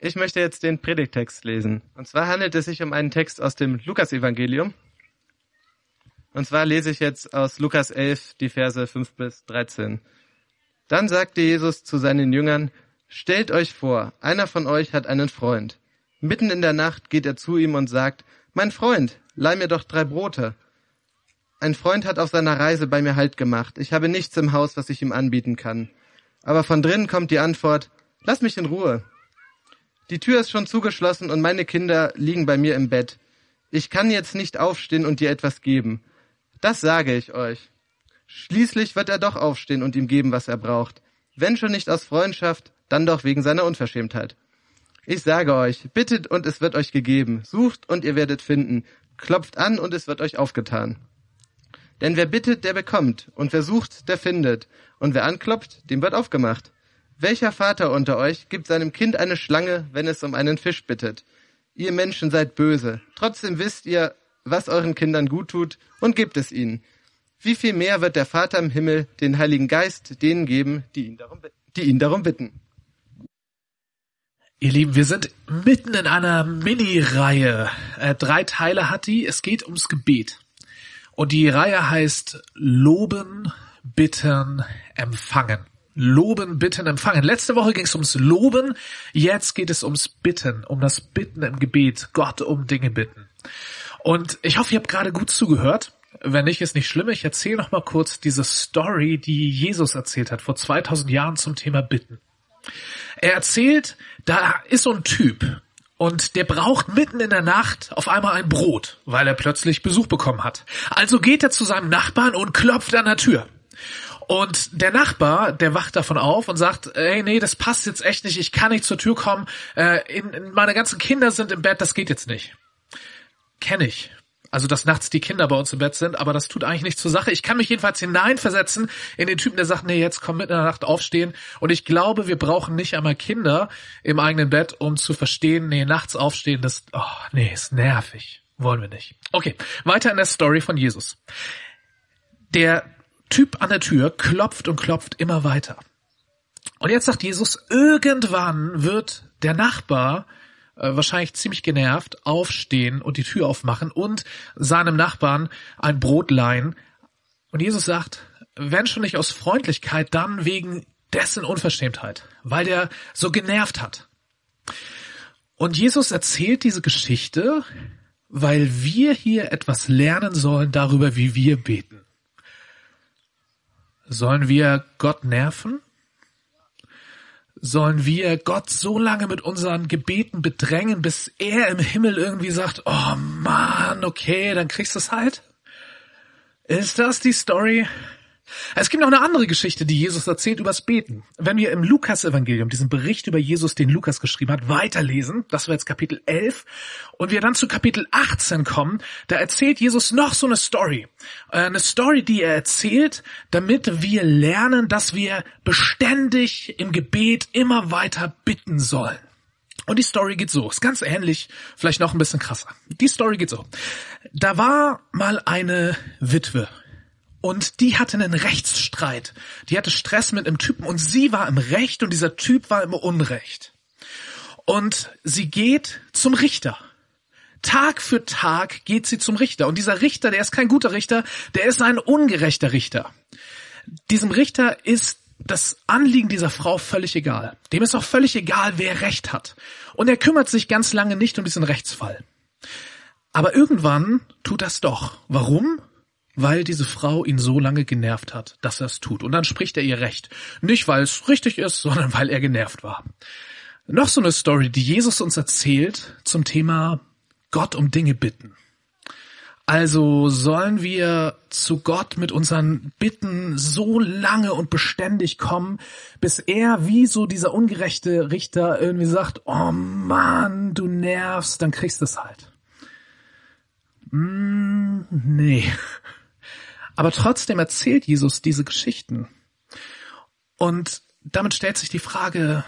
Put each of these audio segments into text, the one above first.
Ich möchte jetzt den Predigtext lesen. Und zwar handelt es sich um einen Text aus dem Lukasevangelium. Und zwar lese ich jetzt aus Lukas 11 die Verse 5 bis 13. Dann sagte Jesus zu seinen Jüngern, Stellt euch vor, einer von euch hat einen Freund. Mitten in der Nacht geht er zu ihm und sagt, Mein Freund, leih mir doch drei Brote. Ein Freund hat auf seiner Reise bei mir Halt gemacht. Ich habe nichts im Haus, was ich ihm anbieten kann. Aber von drinnen kommt die Antwort, Lass mich in Ruhe. Die Tür ist schon zugeschlossen und meine Kinder liegen bei mir im Bett. Ich kann jetzt nicht aufstehen und dir etwas geben. Das sage ich euch. Schließlich wird er doch aufstehen und ihm geben, was er braucht. Wenn schon nicht aus Freundschaft, dann doch wegen seiner Unverschämtheit. Ich sage euch, bittet und es wird euch gegeben, sucht und ihr werdet finden, klopft an und es wird euch aufgetan. Denn wer bittet, der bekommt, und wer sucht, der findet, und wer anklopft, dem wird aufgemacht. Welcher Vater unter euch gibt seinem Kind eine Schlange, wenn es um einen Fisch bittet? Ihr Menschen seid böse, trotzdem wisst ihr, was euren Kindern gut tut, und gebt es ihnen. Wie viel mehr wird der Vater im Himmel den Heiligen Geist denen geben, die ihn darum, die ihn darum bitten? Ihr Lieben, wir sind mitten in einer Mini-Reihe. Äh, drei Teile hat die. Es geht ums Gebet. Und die Reihe heißt Loben, Bitten, Empfangen. Loben, Bitten, Empfangen. Letzte Woche ging es ums Loben. Jetzt geht es ums Bitten, um das Bitten im Gebet. Gott um Dinge bitten. Und ich hoffe, ihr habt gerade gut zugehört. Wenn nicht, ist nicht schlimm. Ich erzähle noch mal kurz diese Story, die Jesus erzählt hat vor 2000 Jahren zum Thema Bitten. Er erzählt, da ist so ein Typ und der braucht mitten in der Nacht auf einmal ein Brot, weil er plötzlich Besuch bekommen hat. Also geht er zu seinem Nachbarn und klopft an der Tür. Und der Nachbar, der wacht davon auf und sagt, ey, nee, das passt jetzt echt nicht, ich kann nicht zur Tür kommen, äh, in, in, meine ganzen Kinder sind im Bett, das geht jetzt nicht. Kenn ich. Also, dass nachts die Kinder bei uns im Bett sind, aber das tut eigentlich nichts zur Sache. Ich kann mich jedenfalls hineinversetzen in den Typen, der sagt, nee, jetzt komm mitten in der Nacht aufstehen. Und ich glaube, wir brauchen nicht einmal Kinder im eigenen Bett, um zu verstehen, nee, nachts aufstehen, das, oh, nee, ist nervig. Wollen wir nicht. Okay, weiter in der Story von Jesus. Der Typ an der Tür klopft und klopft immer weiter. Und jetzt sagt Jesus, irgendwann wird der Nachbar äh, wahrscheinlich ziemlich genervt, aufstehen und die Tür aufmachen und seinem Nachbarn ein Brot leihen. Und Jesus sagt, wenn schon nicht aus Freundlichkeit, dann wegen dessen Unverschämtheit, weil der so genervt hat. Und Jesus erzählt diese Geschichte, weil wir hier etwas lernen sollen darüber, wie wir beten. Sollen wir Gott nerven? sollen wir Gott so lange mit unseren Gebeten bedrängen, bis er im Himmel irgendwie sagt, oh man, okay, dann kriegst du es halt? Ist das die Story? Es gibt noch eine andere Geschichte, die Jesus erzählt übers Beten. Wenn wir im Lukas-Evangelium, diesen Bericht über Jesus, den Lukas geschrieben hat, weiterlesen, das war jetzt Kapitel 11, und wir dann zu Kapitel 18 kommen, da erzählt Jesus noch so eine Story. Äh, eine Story, die er erzählt, damit wir lernen, dass wir beständig im Gebet immer weiter bitten sollen. Und die Story geht so, ist ganz ähnlich, vielleicht noch ein bisschen krasser. Die Story geht so. Da war mal eine Witwe, und die hatte einen Rechtsstreit. Die hatte Stress mit einem Typen und sie war im Recht und dieser Typ war im Unrecht. Und sie geht zum Richter. Tag für Tag geht sie zum Richter. Und dieser Richter, der ist kein guter Richter, der ist ein ungerechter Richter. Diesem Richter ist das Anliegen dieser Frau völlig egal. Dem ist auch völlig egal, wer Recht hat. Und er kümmert sich ganz lange nicht um diesen Rechtsfall. Aber irgendwann tut das doch. Warum? Weil diese Frau ihn so lange genervt hat, dass er es tut. Und dann spricht er ihr recht. Nicht, weil es richtig ist, sondern weil er genervt war. Noch so eine Story, die Jesus uns erzählt zum Thema Gott um Dinge bitten. Also sollen wir zu Gott mit unseren Bitten so lange und beständig kommen, bis er wie so dieser ungerechte Richter irgendwie sagt, oh Mann, du nervst, dann kriegst du es halt. Mm, nee. Aber trotzdem erzählt Jesus diese Geschichten. Und damit stellt sich die Frage,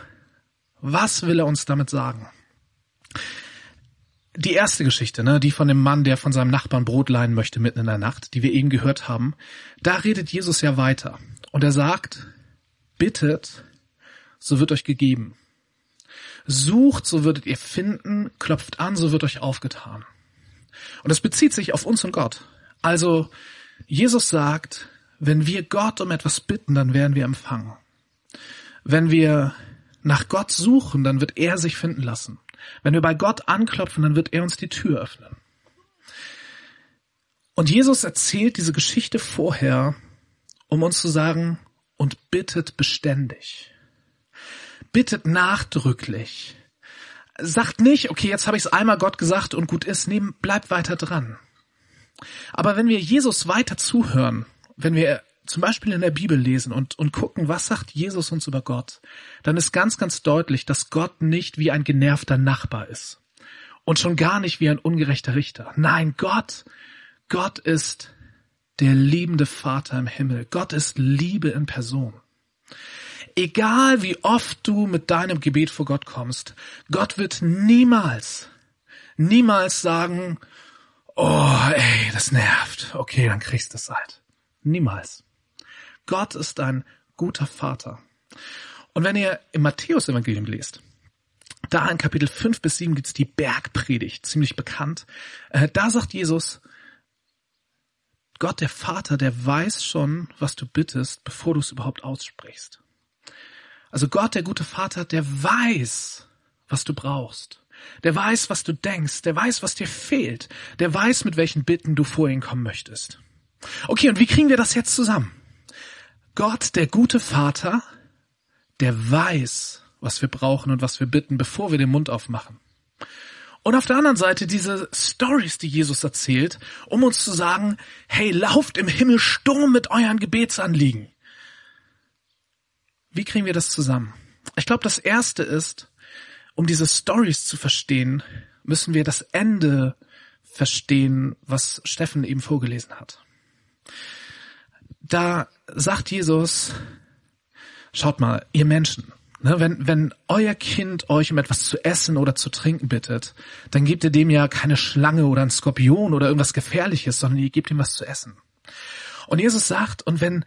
was will er uns damit sagen? Die erste Geschichte, ne, die von dem Mann, der von seinem Nachbarn Brot leihen möchte mitten in der Nacht, die wir eben gehört haben, da redet Jesus ja weiter. Und er sagt, bittet, so wird euch gegeben. Sucht, so würdet ihr finden, klopft an, so wird euch aufgetan. Und das bezieht sich auf uns und Gott. Also, Jesus sagt, wenn wir Gott um etwas bitten, dann werden wir empfangen. Wenn wir nach Gott suchen, dann wird er sich finden lassen. Wenn wir bei Gott anklopfen, dann wird er uns die Tür öffnen. Und Jesus erzählt diese Geschichte vorher, um uns zu sagen, und bittet beständig. Bittet nachdrücklich. Sagt nicht, okay, jetzt habe ich es einmal Gott gesagt und gut ist, nee, bleibt weiter dran. Aber wenn wir Jesus weiter zuhören, wenn wir zum Beispiel in der Bibel lesen und, und gucken, was sagt Jesus uns über Gott, dann ist ganz, ganz deutlich, dass Gott nicht wie ein genervter Nachbar ist. Und schon gar nicht wie ein ungerechter Richter. Nein, Gott, Gott ist der liebende Vater im Himmel. Gott ist Liebe in Person. Egal wie oft du mit deinem Gebet vor Gott kommst, Gott wird niemals, niemals sagen, oh, ey, das nervt. Okay, dann kriegst du es halt. Niemals. Gott ist ein guter Vater. Und wenn ihr im Matthäus-Evangelium lest, da in Kapitel 5 bis 7 gibt's die Bergpredigt, ziemlich bekannt. Äh, da sagt Jesus, Gott, der Vater, der weiß schon, was du bittest, bevor du es überhaupt aussprichst. Also Gott, der gute Vater, der weiß, was du brauchst. Der weiß, was du denkst. Der weiß, was dir fehlt. Der weiß, mit welchen Bitten du vor ihn kommen möchtest. Okay, und wie kriegen wir das jetzt zusammen? Gott, der gute Vater, der weiß, was wir brauchen und was wir bitten, bevor wir den Mund aufmachen. Und auf der anderen Seite diese Stories, die Jesus erzählt, um uns zu sagen, hey, lauft im Himmel Sturm mit euren Gebetsanliegen. Wie kriegen wir das zusammen? Ich glaube, das erste ist, um diese Stories zu verstehen, müssen wir das Ende verstehen, was Steffen eben vorgelesen hat da sagt Jesus, schaut mal, ihr Menschen, ne, wenn, wenn euer Kind euch um etwas zu essen oder zu trinken bittet, dann gebt ihr dem ja keine Schlange oder ein Skorpion oder irgendwas Gefährliches, sondern ihr gebt ihm was zu essen. Und Jesus sagt, und wenn,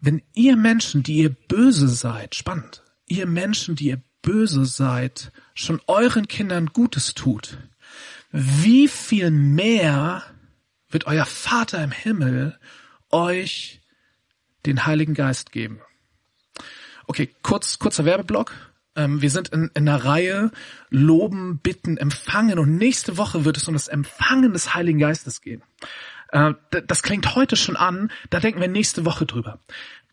wenn ihr Menschen, die ihr böse seid, spannend, ihr Menschen, die ihr böse seid, schon euren Kindern Gutes tut, wie viel mehr wird euer Vater im Himmel euch den Heiligen Geist geben. Okay, kurz, kurzer Werbeblock. Ähm, wir sind in, in einer Reihe Loben, Bitten, Empfangen und nächste Woche wird es um das Empfangen des Heiligen Geistes gehen. Äh, das klingt heute schon an, da denken wir nächste Woche drüber.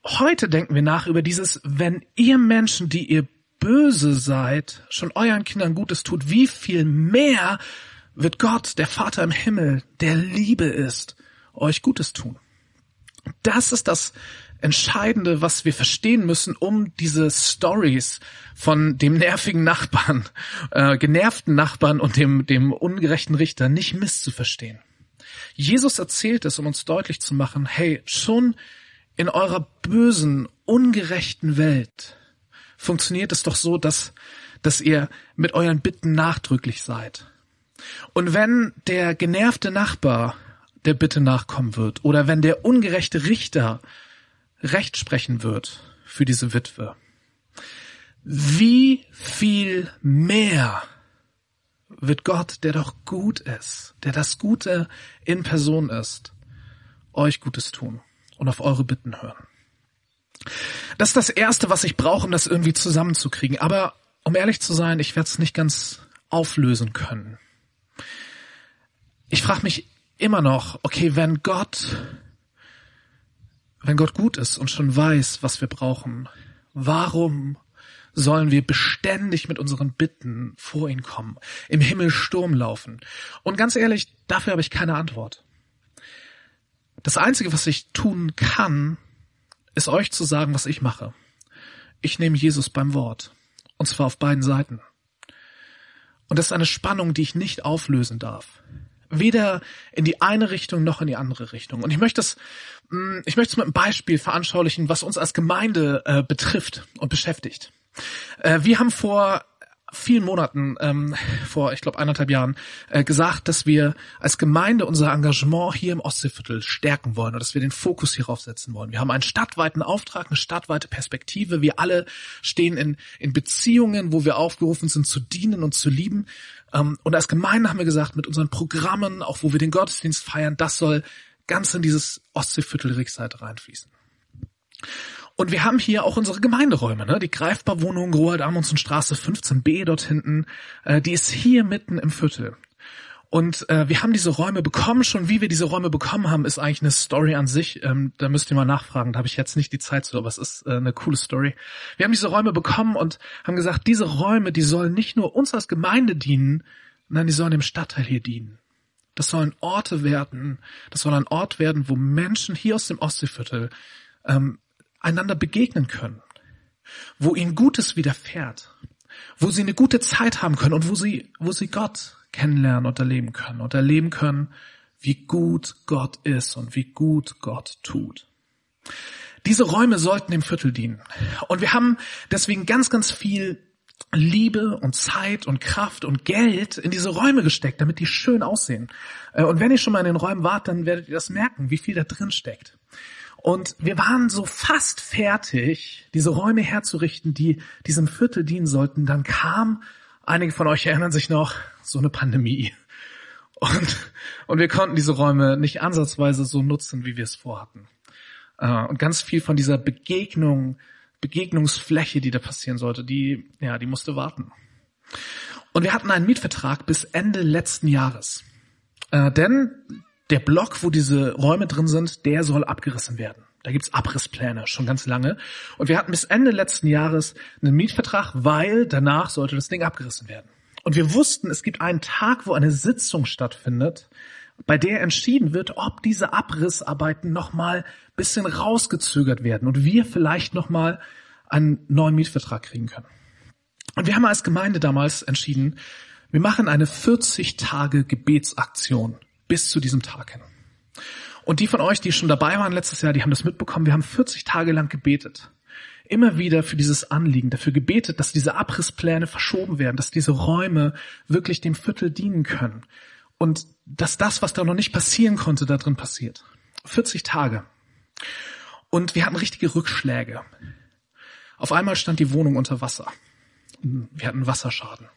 Heute denken wir nach über dieses, wenn ihr Menschen, die ihr böse seid, schon euren Kindern Gutes tut, wie viel mehr wird Gott, der Vater im Himmel, der Liebe ist, euch Gutes tun. Das ist das Entscheidende, was wir verstehen müssen, um diese Stories von dem nervigen Nachbarn, äh, genervten Nachbarn und dem, dem ungerechten Richter nicht misszuverstehen. Jesus erzählt es, um uns deutlich zu machen, hey, schon in eurer bösen, ungerechten Welt funktioniert es doch so, dass, dass ihr mit euren Bitten nachdrücklich seid. Und wenn der genervte Nachbar der Bitte nachkommen wird oder wenn der ungerechte Richter Recht sprechen wird für diese Witwe, wie viel mehr wird Gott, der doch gut ist, der das Gute in Person ist, euch Gutes tun und auf eure Bitten hören. Das ist das Erste, was ich brauche, um das irgendwie zusammenzukriegen. Aber um ehrlich zu sein, ich werde es nicht ganz auflösen können. Ich frage mich immer noch, okay, wenn Gott, wenn Gott gut ist und schon weiß, was wir brauchen, warum sollen wir beständig mit unseren Bitten vor ihn kommen, im Himmel Sturm laufen? Und ganz ehrlich, dafür habe ich keine Antwort. Das Einzige, was ich tun kann, ist euch zu sagen, was ich mache. Ich nehme Jesus beim Wort. Und zwar auf beiden Seiten. Und das ist eine Spannung, die ich nicht auflösen darf weder in die eine Richtung noch in die andere Richtung. Und ich möchte es, mm, ich möchte es mit einem Beispiel veranschaulichen, was uns als Gemeinde äh, betrifft und beschäftigt. Äh, wir haben vor vielen Monaten, ähm, vor ich glaube eineinhalb Jahren, äh, gesagt, dass wir als Gemeinde unser Engagement hier im Ostseeviertel stärken wollen und dass wir den Fokus hierauf setzen wollen. Wir haben einen stadtweiten Auftrag, eine stadtweite Perspektive. Wir alle stehen in, in Beziehungen, wo wir aufgerufen sind zu dienen und zu lieben. Ähm, und als Gemeinde haben wir gesagt, mit unseren Programmen, auch wo wir den Gottesdienst feiern, das soll ganz in dieses Ostseeviertel Rickseite reinfließen. Und wir haben hier auch unsere Gemeinderäume, ne? die Greifbarwohnung Roald Amundsen Straße 15b dort hinten, äh, die ist hier mitten im Viertel. Und äh, wir haben diese Räume bekommen. Schon wie wir diese Räume bekommen haben, ist eigentlich eine Story an sich. Ähm, da müsst ihr mal nachfragen. Da habe ich jetzt nicht die Zeit zu, aber es ist äh, eine coole Story. Wir haben diese Räume bekommen und haben gesagt, diese Räume, die sollen nicht nur uns als Gemeinde dienen, sondern die sollen dem Stadtteil hier dienen. Das sollen Orte werden. Das soll ein Ort werden, wo Menschen hier aus dem Ostseeviertel ähm, einander begegnen können, wo ihnen Gutes widerfährt, wo sie eine gute Zeit haben können und wo sie, wo sie Gott kennenlernen und erleben können und erleben können, wie gut Gott ist und wie gut Gott tut. Diese Räume sollten dem Viertel dienen. Und wir haben deswegen ganz, ganz viel Liebe und Zeit und Kraft und Geld in diese Räume gesteckt, damit die schön aussehen. Äh, und wenn ihr schon mal in den Räumen wart, dann werdet ihr das merken, wie viel da drin steckt. Und wir waren so fast fertig, diese Räume herzurichten, die diesem Viertel dienen sollten. Dann kam, einige von euch erinnern sich noch, so eine Pandemie. Und, und wir konnten diese Räume nicht ansatzweise so nutzen, wie wir es vorhatten. Äh, und ganz viel von dieser Begegnung, Begegnungsfläche, die da passieren sollte, die, ja, die musste warten. Und wir hatten einen Mietvertrag bis Ende letzten Jahres. Äh, denn der Block, wo diese Räume drin sind, der soll abgerissen werden. Da gibt's Abrisspläne schon ganz lange. Und wir hatten bis Ende letzten Jahres einen Mietvertrag, weil danach sollte das Ding abgerissen werden. Und wir wussten, es gibt einen Tag, wo eine Sitzung stattfindet, bei der entschieden wird, ob diese Abrissarbeiten nochmal bisschen rausgezögert werden und wir vielleicht nochmal einen neuen Mietvertrag kriegen können. Und wir haben als Gemeinde damals entschieden, wir machen eine 40 Tage Gebetsaktion bis zu diesem Tag hin. Und die von euch, die schon dabei waren letztes Jahr, die haben das mitbekommen. Wir haben 40 Tage lang gebetet. Immer wieder für dieses Anliegen, dafür gebetet, dass diese Abrisspläne verschoben werden, dass diese Räume wirklich dem Viertel dienen können. Und dass das, was da noch nicht passieren konnte, da drin passiert. 40 Tage. Und wir hatten richtige Rückschläge. Auf einmal stand die Wohnung unter Wasser. Wir hatten Wasserschaden.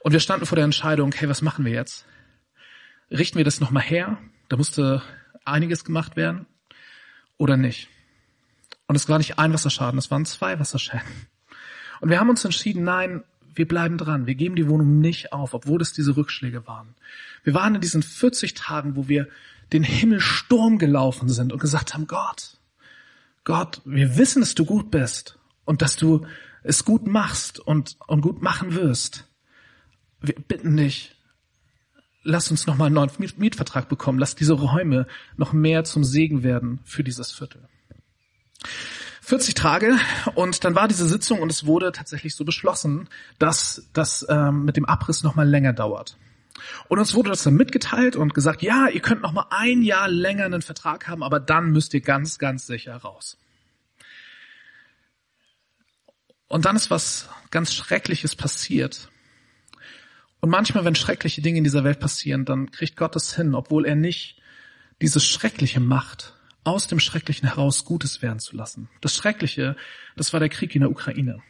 Und wir standen vor der Entscheidung, hey, was machen wir jetzt? Richten wir das nochmal her? Da musste einiges gemacht werden oder nicht? Und es war nicht ein Wasserschaden, es waren zwei Wasserschäden. Und wir haben uns entschieden, nein, wir bleiben dran. Wir geben die Wohnung nicht auf, obwohl es diese Rückschläge waren. Wir waren in diesen 40 Tagen, wo wir den Himmel Sturm gelaufen sind und gesagt haben, Gott, Gott, wir wissen, dass du gut bist und dass du es gut machst und, und gut machen wirst. Wir bitten dich, lass uns nochmal einen neuen Mietvertrag bekommen, lass diese Räume noch mehr zum Segen werden für dieses Viertel. 40 Tage und dann war diese Sitzung und es wurde tatsächlich so beschlossen, dass das ähm, mit dem Abriss nochmal länger dauert. Und uns wurde das dann mitgeteilt und gesagt, ja, ihr könnt noch mal ein Jahr länger einen Vertrag haben, aber dann müsst ihr ganz, ganz sicher raus. Und dann ist was ganz Schreckliches passiert. Und manchmal, wenn schreckliche Dinge in dieser Welt passieren, dann kriegt Gott es hin, obwohl er nicht diese schreckliche Macht aus dem Schrecklichen heraus Gutes werden zu lassen. Das Schreckliche, das war der Krieg in der Ukraine.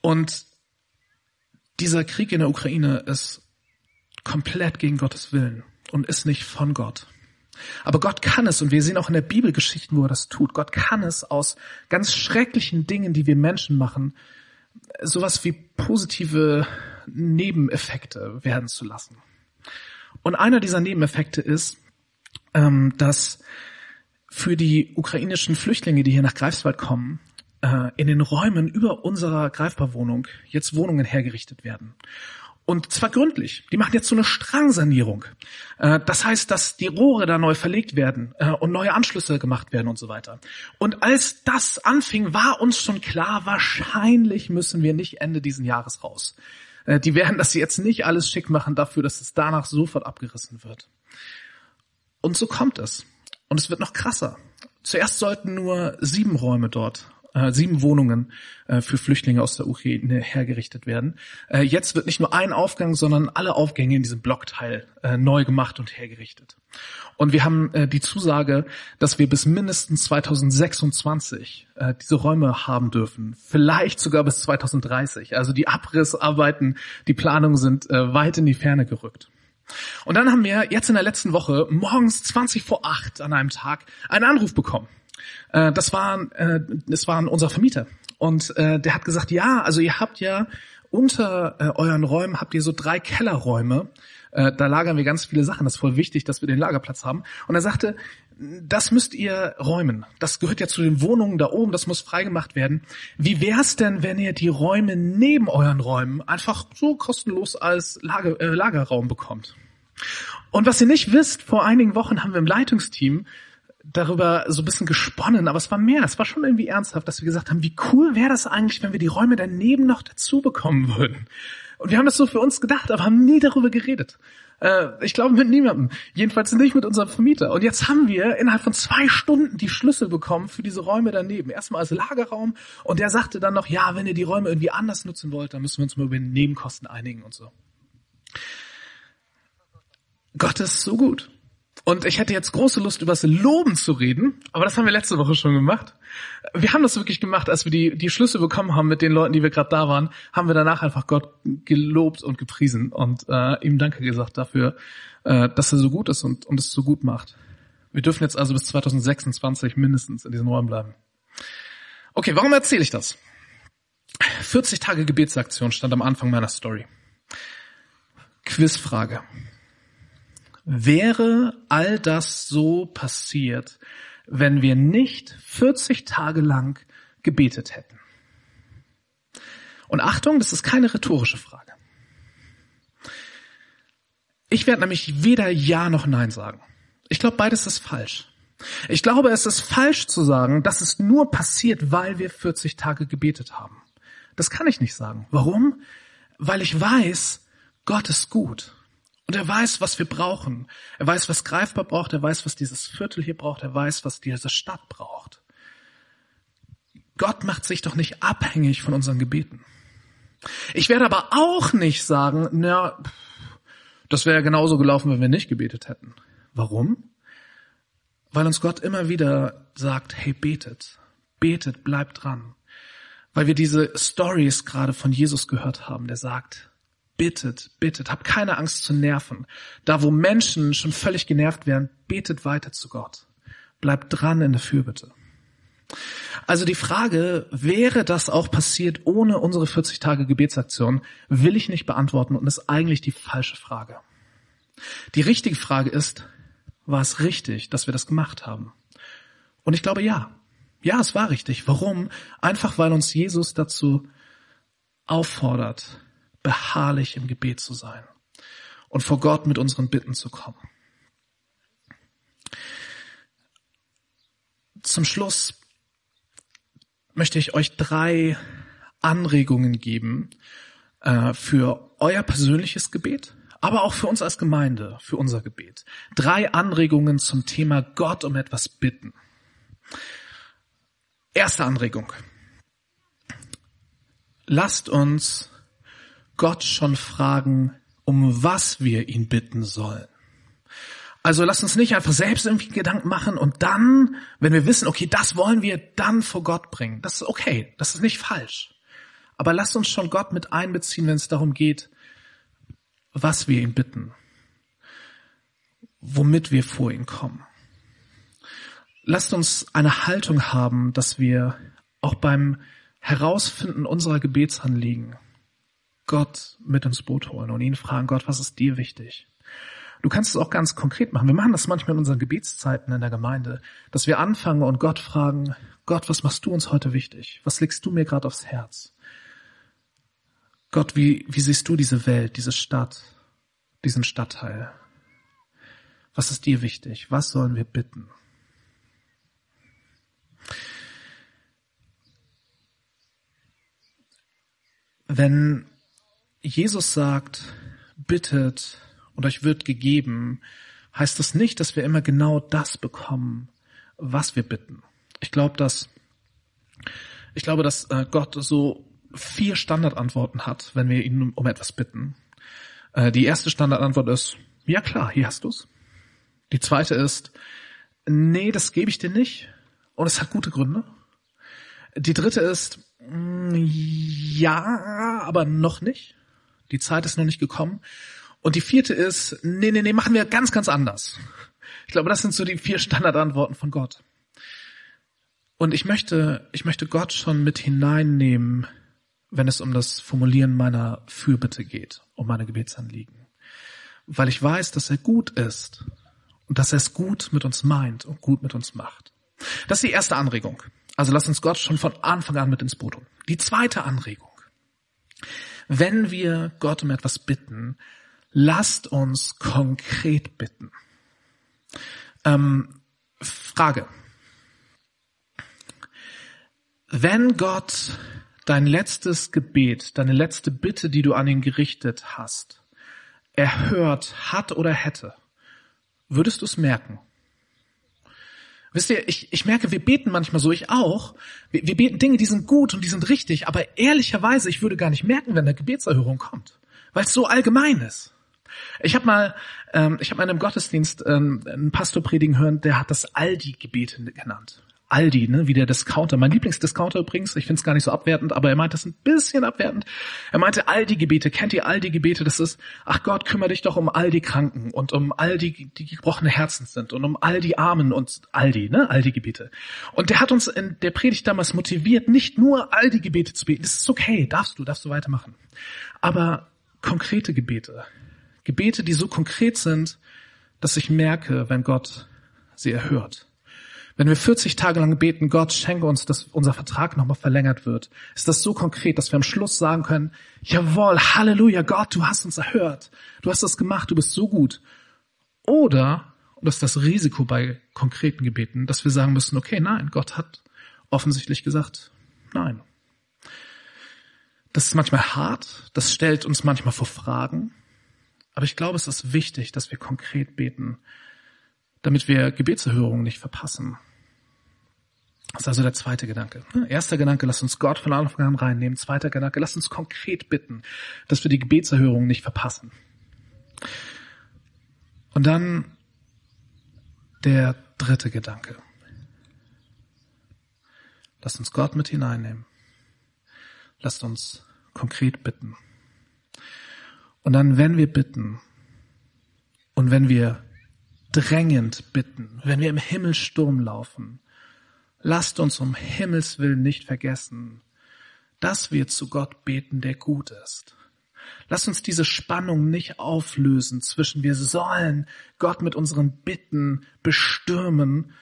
Und dieser Krieg in der Ukraine ist komplett gegen Gottes Willen und ist nicht von Gott. Aber Gott kann es, und wir sehen auch in der Bibel Geschichten, wo er das tut. Gott kann es aus ganz schrecklichen Dingen, die wir Menschen machen, sowas wie positive Nebeneffekte werden zu lassen. Und einer dieser Nebeneffekte ist, ähm, dass für die ukrainischen Flüchtlinge, die hier nach Greifswald kommen, äh, in den Räumen über unserer Greifbarwohnung jetzt Wohnungen hergerichtet werden. Und zwar gründlich. Die machen jetzt so eine Strangsanierung. Äh, das heißt, dass die Rohre da neu verlegt werden äh, und neue Anschlüsse gemacht werden und so weiter. Und als das anfing, war uns schon klar, wahrscheinlich müssen wir nicht Ende diesen Jahres raus. Äh, die werden das jetzt nicht alles schick machen dafür, dass es danach sofort abgerissen wird. Und so kommt es. Und es wird noch krasser. Zuerst sollten nur sieben Räume dort äh, sieben Wohnungen äh, für Flüchtlinge aus der Ukraine hergerichtet werden. Äh, jetzt wird nicht nur ein Aufgang, sondern alle Aufgänge in diesem Blockteil äh, neu gemacht und hergerichtet. Und wir haben äh, die Zusage, dass wir bis mindestens 2026 äh, diese Räume haben dürfen. Vielleicht sogar bis 2030. Also die Abrissarbeiten, die Planungen sind äh, weit in die Ferne gerückt. Und dann haben wir jetzt in der letzten Woche morgens 20 vor 8 an einem Tag einen Anruf bekommen. Äh, das war, äh, das war unser Vermieter. Und äh, der hat gesagt, ja, also ihr habt ja unter äh, euren Räumen habt ihr so drei Kellerräume. Äh, da lagern wir ganz viele Sachen. Das ist voll wichtig, dass wir den Lagerplatz haben. Und er sagte, das müsst ihr räumen. Das gehört ja zu den Wohnungen da oben. Das muss freigemacht werden. Wie wär's denn, wenn ihr die Räume neben euren Räumen einfach so kostenlos als Lager, äh, Lagerraum bekommt? Und was ihr nicht wisst, vor einigen Wochen haben wir im Leitungsteam darüber so ein bisschen gesponnen, aber es war mehr, es war schon irgendwie ernsthaft, dass wir gesagt haben, wie cool wäre das eigentlich, wenn wir die Räume daneben noch dazu bekommen würden. Und wir haben das so für uns gedacht, aber haben nie darüber geredet. Äh, ich glaube mit niemandem. Jedenfalls nicht mit unserem Vermieter. Und jetzt haben wir innerhalb von zwei Stunden die Schlüssel bekommen für diese Räume daneben. Erstmal als Lagerraum und der sagte dann noch, ja, wenn ihr die Räume irgendwie anders nutzen wollt, dann müssen wir uns mal über Nebenkosten einigen und so. Gott ist so gut. Und ich hätte jetzt große Lust, über das Loben zu reden, aber das haben wir letzte Woche schon gemacht. Wir haben das wirklich gemacht, als wir die, die Schlüsse bekommen haben mit den Leuten, die wir gerade da waren, haben wir danach einfach Gott gelobt und gepriesen und äh, ihm Danke gesagt dafür, äh, dass er so gut ist und, und es so gut macht. Wir dürfen jetzt also bis 2026 mindestens in diesem Räumen bleiben. Okay, warum erzähle ich das? 40 Tage Gebetsaktion stand am Anfang meiner Story. Quizfrage. Wäre all das so passiert, wenn wir nicht 40 Tage lang gebetet hätten? Und Achtung, das ist keine rhetorische Frage. Ich werde nämlich weder Ja noch Nein sagen. Ich glaube, beides ist falsch. Ich glaube, es ist falsch zu sagen, dass es nur passiert, weil wir 40 Tage gebetet haben. Das kann ich nicht sagen. Warum? Weil ich weiß, Gott ist gut. Und er weiß, was wir brauchen. Er weiß, was greifbar braucht. Er weiß, was dieses Viertel hier braucht. Er weiß, was diese Stadt braucht. Gott macht sich doch nicht abhängig von unseren Gebeten. Ich werde aber auch nicht sagen, na, das wäre genauso gelaufen, wenn wir nicht gebetet hätten. Warum? Weil uns Gott immer wieder sagt, hey, betet, betet, bleibt dran. Weil wir diese Stories gerade von Jesus gehört haben, der sagt, bittet, bittet, habt keine Angst zu nerven. Da, wo Menschen schon völlig genervt werden, betet weiter zu Gott. Bleibt dran in der Fürbitte. Also die Frage, wäre das auch passiert ohne unsere 40 Tage Gebetsaktion, will ich nicht beantworten und ist eigentlich die falsche Frage. Die richtige Frage ist, war es richtig, dass wir das gemacht haben? Und ich glaube ja. Ja, es war richtig. Warum? Einfach weil uns Jesus dazu auffordert, beharrlich im Gebet zu sein und vor Gott mit unseren Bitten zu kommen. Zum Schluss möchte ich euch drei Anregungen geben äh, für euer persönliches Gebet, aber auch für uns als Gemeinde, für unser Gebet. Drei Anregungen zum Thema Gott um etwas bitten. Erste Anregung. Lasst uns Gott schon fragen, um was wir ihn bitten sollen. Also lasst uns nicht einfach selbst irgendwie Gedanken machen und dann, wenn wir wissen, okay, das wollen wir dann vor Gott bringen. Das ist okay, das ist nicht falsch. Aber lasst uns schon Gott mit einbeziehen, wenn es darum geht, was wir ihn bitten, womit wir vor ihn kommen. Lasst uns eine Haltung haben, dass wir auch beim Herausfinden unserer Gebetsanliegen Gott mit ins Boot holen und ihn fragen, Gott, was ist dir wichtig? Du kannst es auch ganz konkret machen. Wir machen das manchmal in unseren Gebetszeiten in der Gemeinde, dass wir anfangen und Gott fragen, Gott, was machst du uns heute wichtig? Was legst du mir gerade aufs Herz? Gott, wie, wie siehst du diese Welt, diese Stadt, diesen Stadtteil? Was ist dir wichtig? Was sollen wir bitten? Wenn Jesus sagt, bittet und euch wird gegeben, heißt das nicht, dass wir immer genau das bekommen, was wir bitten. Ich glaube, dass Ich glaube, dass äh, Gott so vier Standardantworten hat, wenn wir ihn um etwas bitten. Äh, die erste Standardantwort ist, ja klar, hier hast du's. Die zweite ist, nee, das gebe ich dir nicht. Und es hat gute Gründe. Die dritte ist, mm, ja, aber noch nicht. Die Zeit ist noch nicht gekommen. Und die vierte ist, nee, nee, nee, machen wir ganz, ganz anders. Ich glaube, das sind so die vier Standardantworten von Gott. Und ich möchte, ich möchte Gott schon mit hineinnehmen, wenn es um das Formulieren meiner Fürbitte geht, um meine Gebetsanliegen. Weil ich weiß, dass er gut ist und dass er es gut mit uns meint und gut mit uns macht. Das ist die erste Anregung. Also lass uns Gott schon von Anfang an mit ins Boot holen. Die zweite Anregung. Wenn wir Gott um etwas bitten, lasst uns konkret bitten. Ähm, Frage. Wenn Gott dein letztes Gebet, deine letzte Bitte, die du an ihn gerichtet hast, erhört hat oder hätte, würdest du es merken? Wisst ihr, ich, ich merke, wir beten manchmal so, ich auch. Wir, wir beten Dinge, die sind gut und die sind richtig, aber ehrlicherweise, ich würde gar nicht merken, wenn eine Gebetserhörung kommt, weil es so allgemein ist. Ich habe mal, ähm, ich habe mal in einem Gottesdienst ähm, einen Pastor predigen hören, der hat das Aldi-Gebete genannt. Aldi, ne, wie der Discounter. Mein Lieblingsdiscounter übrigens, ich finde es gar nicht so abwertend, aber er meint das ein bisschen abwertend. Er meinte Aldi-Gebete, kennt ihr Aldi-Gebete? Das ist, ach Gott, kümmere dich doch um all die Kranken und um all die, die gebrochene Herzen sind und um all die Armen und Aldi, ne, Aldi-Gebete. Und der hat uns in der Predigt damals motiviert, nicht nur Aldi-Gebete zu beten. Das ist okay, darfst du, darfst du weitermachen. Aber konkrete Gebete. Gebete, die so konkret sind, dass ich merke, wenn Gott sie erhört. Wenn wir 40 Tage lang beten, Gott schenke uns, dass unser Vertrag nochmal verlängert wird, ist das so konkret, dass wir am Schluss sagen können, jawohl, Halleluja, Gott, du hast uns erhört. Du hast das gemacht, du bist so gut. Oder, und das ist das Risiko bei konkreten Gebeten, dass wir sagen müssen, okay, nein, Gott hat offensichtlich gesagt, nein. Das ist manchmal hart, das stellt uns manchmal vor Fragen, aber ich glaube, es ist wichtig, dass wir konkret beten damit wir Gebetserhörungen nicht verpassen. Das ist also der zweite Gedanke. Erster Gedanke, lass uns Gott von Anfang an reinnehmen. Zweiter Gedanke, lass uns konkret bitten, dass wir die Gebetserhörungen nicht verpassen. Und dann der dritte Gedanke. Lasst uns Gott mit hineinnehmen. Lasst uns konkret bitten. Und dann, wenn wir bitten und wenn wir drängend bitten, wenn wir im Himmelsturm laufen, lasst uns um Himmels willen nicht vergessen, dass wir zu Gott beten, der gut ist. Lasst uns diese Spannung nicht auflösen zwischen wir sollen Gott mit unseren Bitten bestürmen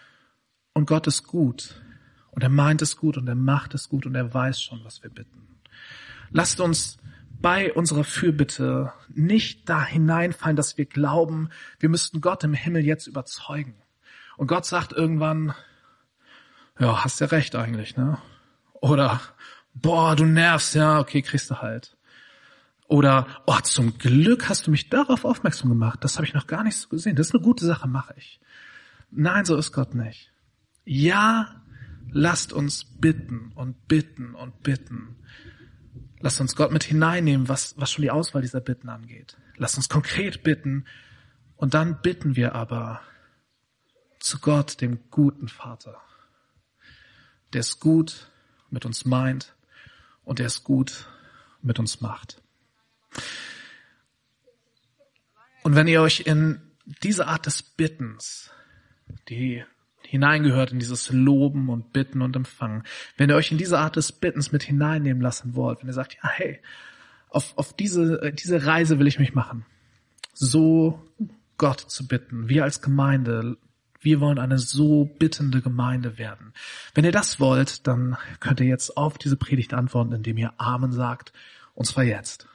und Gott ist gut und er meint es gut und er macht es gut und er weiß schon, was wir bitten. Lasst uns bei unserer Fürbitte nicht da hineinfallen, dass wir glauben, wir müssten Gott im Himmel jetzt überzeugen. Und Gott sagt irgendwann, ja, hast ja recht eigentlich, ne? Oder, boah, du nervst, ja, okay, kriegst du halt. Oder, oh, zum Glück hast du mich darauf aufmerksam gemacht. Das habe ich noch gar nicht so gesehen. Das ist eine gute Sache, mache ich. Nein, so ist Gott nicht. Ja, lasst uns bitten und bitten und bitten. Lasst uns Gott mit hineinnehmen, was, was schon die Auswahl dieser Bitten angeht. Lasst uns konkret bitten und dann bitten wir aber zu Gott, dem guten Vater, der es gut mit uns meint und der es gut mit uns macht. Und wenn ihr euch in diese Art des Bittens, die hineingehört in dieses Loben und Bitten und Empfangen. Wenn ihr euch in diese Art des Bittens mit hineinnehmen lassen wollt, wenn ihr sagt, ja, hey, auf, auf diese, diese Reise will ich mich machen, so Gott zu bitten, wir als Gemeinde, wir wollen eine so bittende Gemeinde werden. Wenn ihr das wollt, dann könnt ihr jetzt auf diese Predigt antworten, indem ihr Amen sagt, und zwar jetzt.